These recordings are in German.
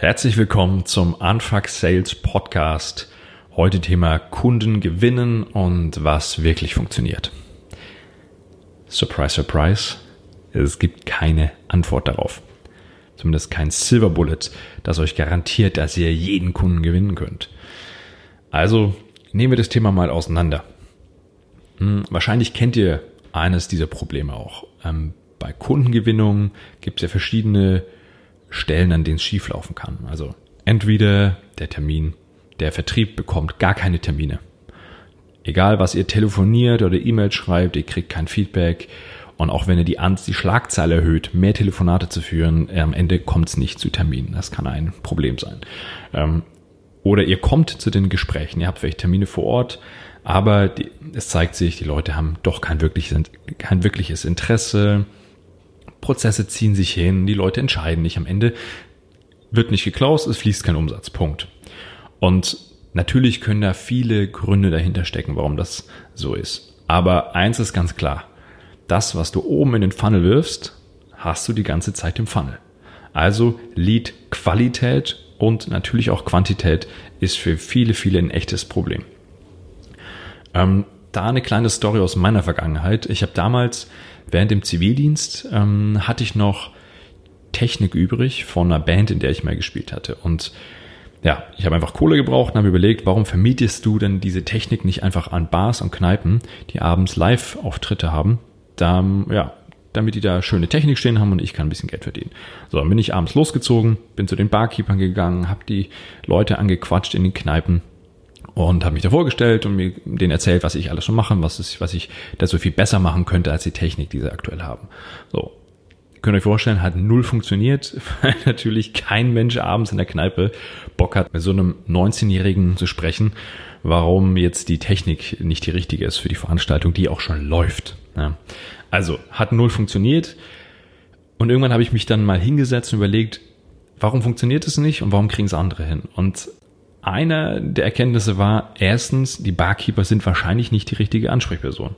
Herzlich willkommen zum Unfuck Sales Podcast. Heute Thema Kunden gewinnen und was wirklich funktioniert. Surprise, surprise. Es gibt keine Antwort darauf. Zumindest kein Silver Bullet, das euch garantiert, dass ihr jeden Kunden gewinnen könnt. Also nehmen wir das Thema mal auseinander. Hm, wahrscheinlich kennt ihr eines dieser Probleme auch. Ähm, bei Kundengewinnung gibt es ja verschiedene Stellen, an denen es schieflaufen kann. Also entweder der Termin, der Vertrieb bekommt gar keine Termine. Egal, was ihr telefoniert oder E-Mail schreibt, ihr kriegt kein Feedback. Und auch wenn ihr die, Angst, die Schlagzahl erhöht, mehr Telefonate zu führen, am Ende kommt es nicht zu Terminen. Das kann ein Problem sein. Ähm, oder ihr kommt zu den Gesprächen, ihr habt vielleicht Termine vor Ort, aber die, es zeigt sich, die Leute haben doch kein wirkliches, kein wirkliches Interesse, Prozesse ziehen sich hin, die Leute entscheiden nicht. Am Ende wird nicht geklaust, es fließt kein Umsatz. Punkt. Und natürlich können da viele Gründe dahinter stecken, warum das so ist. Aber eins ist ganz klar. Das, was du oben in den Funnel wirfst, hast du die ganze Zeit im Funnel. Also Lead-Qualität und natürlich auch Quantität ist für viele, viele ein echtes Problem. Ähm, da eine kleine Story aus meiner Vergangenheit. Ich habe damals während dem Zivildienst ähm, hatte ich noch Technik übrig von einer Band, in der ich mal gespielt hatte. Und ja, ich habe einfach Kohle gebraucht und habe überlegt, warum vermietest du denn diese Technik nicht einfach an Bars und Kneipen, die abends Live-Auftritte haben, da, ja, damit die da schöne Technik stehen haben und ich kann ein bisschen Geld verdienen. So, dann bin ich abends losgezogen, bin zu den Barkeepern gegangen, habe die Leute angequatscht in den Kneipen und habe mich da vorgestellt und mir denen erzählt, was ich alles schon mache, was, ist, was ich da so viel besser machen könnte als die Technik, die sie aktuell haben. So. Könnt ihr euch vorstellen, hat null funktioniert, weil natürlich kein Mensch abends in der Kneipe Bock hat, mit so einem 19-Jährigen zu sprechen, warum jetzt die Technik nicht die richtige ist für die Veranstaltung, die auch schon läuft. Ja. Also, hat null funktioniert. Und irgendwann habe ich mich dann mal hingesetzt und überlegt, warum funktioniert es nicht und warum kriegen es andere hin? Und einer der Erkenntnisse war, erstens, die Barkeeper sind wahrscheinlich nicht die richtige Ansprechperson.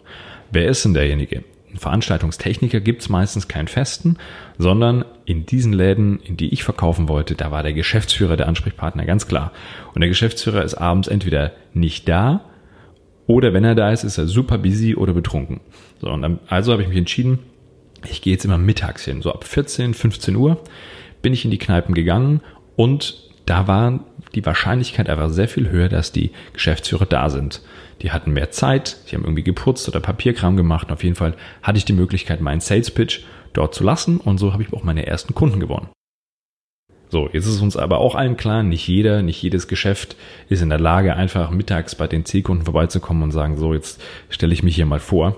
Wer ist denn derjenige? Ein Veranstaltungstechniker gibt es meistens keinen festen, sondern in diesen Läden, in die ich verkaufen wollte, da war der Geschäftsführer der Ansprechpartner, ganz klar. Und der Geschäftsführer ist abends entweder nicht da oder wenn er da ist, ist er super busy oder betrunken. So, und dann, also habe ich mich entschieden, ich gehe jetzt immer mittags hin, so ab 14, 15 Uhr bin ich in die Kneipen gegangen und da war die Wahrscheinlichkeit einfach sehr viel höher, dass die Geschäftsführer da sind. Die hatten mehr Zeit, die haben irgendwie geputzt oder Papierkram gemacht. Und auf jeden Fall hatte ich die Möglichkeit, meinen Sales Pitch dort zu lassen und so habe ich auch meine ersten Kunden gewonnen. So, jetzt ist uns aber auch allen klar, nicht jeder, nicht jedes Geschäft ist in der Lage, einfach mittags bei den Zielkunden vorbeizukommen und sagen, so, jetzt stelle ich mich hier mal vor.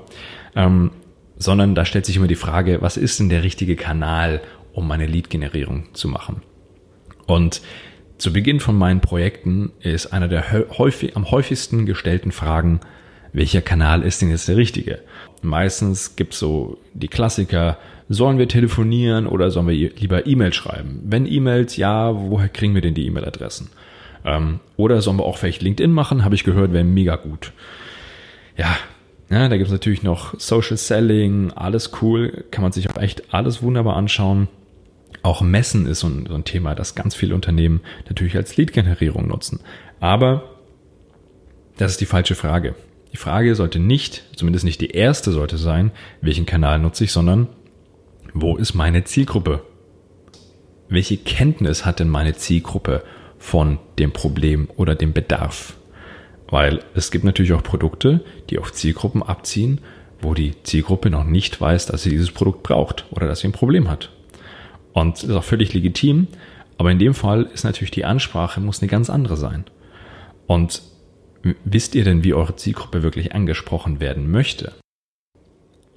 Ähm, sondern da stellt sich immer die Frage, was ist denn der richtige Kanal, um meine Lead-Generierung zu machen? Und zu Beginn von meinen Projekten ist einer der häufig, am häufigsten gestellten Fragen, welcher Kanal ist denn jetzt der richtige? Meistens gibt's so die Klassiker, sollen wir telefonieren oder sollen wir lieber E-Mail schreiben? Wenn E-Mails, ja, woher kriegen wir denn die E-Mail-Adressen? Ähm, oder sollen wir auch vielleicht LinkedIn machen? Habe ich gehört, wäre mega gut. Ja, ja da gibt's natürlich noch Social Selling, alles cool, kann man sich auch echt alles wunderbar anschauen. Auch Messen ist so ein, so ein Thema, das ganz viele Unternehmen natürlich als Lead-Generierung nutzen. Aber das ist die falsche Frage. Die Frage sollte nicht, zumindest nicht die erste sollte sein, welchen Kanal nutze ich, sondern wo ist meine Zielgruppe? Welche Kenntnis hat denn meine Zielgruppe von dem Problem oder dem Bedarf? Weil es gibt natürlich auch Produkte, die auf Zielgruppen abziehen, wo die Zielgruppe noch nicht weiß, dass sie dieses Produkt braucht oder dass sie ein Problem hat. Und ist auch völlig legitim. Aber in dem Fall ist natürlich die Ansprache muss eine ganz andere sein. Und wisst ihr denn, wie eure Zielgruppe wirklich angesprochen werden möchte?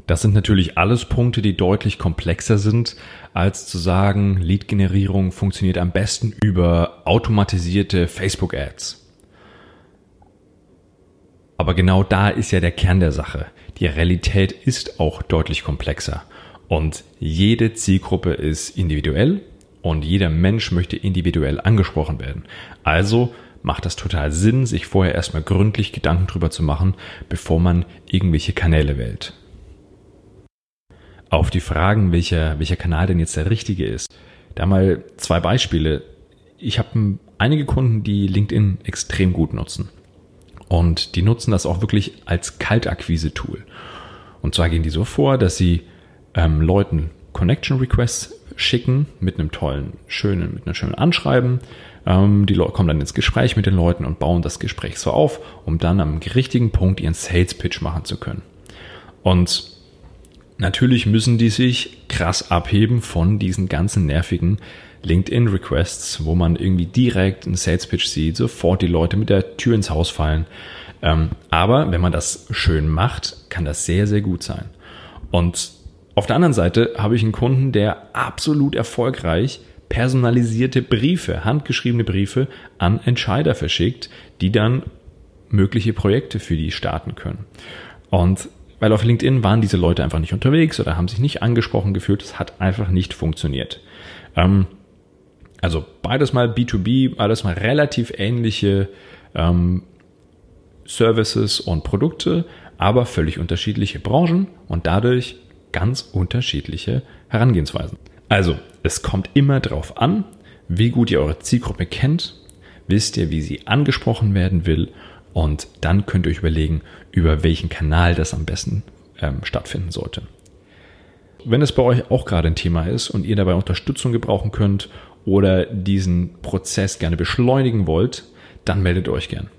Das sind natürlich alles Punkte, die deutlich komplexer sind, als zu sagen, Lead-Generierung funktioniert am besten über automatisierte Facebook-Ads. Aber genau da ist ja der Kern der Sache. Die Realität ist auch deutlich komplexer. Und jede Zielgruppe ist individuell und jeder Mensch möchte individuell angesprochen werden. Also macht das total Sinn, sich vorher erstmal gründlich Gedanken drüber zu machen, bevor man irgendwelche Kanäle wählt. Auf die Fragen, welcher, welcher Kanal denn jetzt der richtige ist, da mal zwei Beispiele. ich habe einige Kunden, die LinkedIn extrem gut nutzen. Und die nutzen das auch wirklich als Kaltakquise-Tool. Und zwar gehen die so vor, dass sie ähm, Leuten Connection Requests schicken mit einem tollen, schönen, mit einem schönen Anschreiben. Ähm, die Leute kommen dann ins Gespräch mit den Leuten und bauen das Gespräch so auf, um dann am richtigen Punkt ihren Sales Pitch machen zu können. Und natürlich müssen die sich krass abheben von diesen ganzen nervigen LinkedIn-Requests, wo man irgendwie direkt einen Sales-Pitch sieht, sofort die Leute mit der Tür ins Haus fallen. Ähm, aber wenn man das schön macht, kann das sehr, sehr gut sein. Und auf der anderen Seite habe ich einen Kunden, der absolut erfolgreich personalisierte Briefe, handgeschriebene Briefe an Entscheider verschickt, die dann mögliche Projekte für die starten können. Und weil auf LinkedIn waren diese Leute einfach nicht unterwegs oder haben sich nicht angesprochen gefühlt, es hat einfach nicht funktioniert. Ähm, also beides mal B2B, beides mal relativ ähnliche ähm, Services und Produkte, aber völlig unterschiedliche Branchen und dadurch ganz unterschiedliche Herangehensweisen. Also, es kommt immer darauf an, wie gut ihr eure Zielgruppe kennt, wisst ihr, wie sie angesprochen werden will und dann könnt ihr euch überlegen, über welchen Kanal das am besten ähm, stattfinden sollte. Wenn es bei euch auch gerade ein Thema ist und ihr dabei Unterstützung gebrauchen könnt oder diesen Prozess gerne beschleunigen wollt, dann meldet euch gern.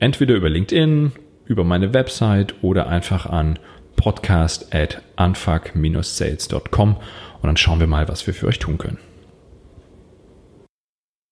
Entweder über LinkedIn, über meine Website oder einfach an podcast at unfuck-sales.com und dann schauen wir mal, was wir für euch tun können.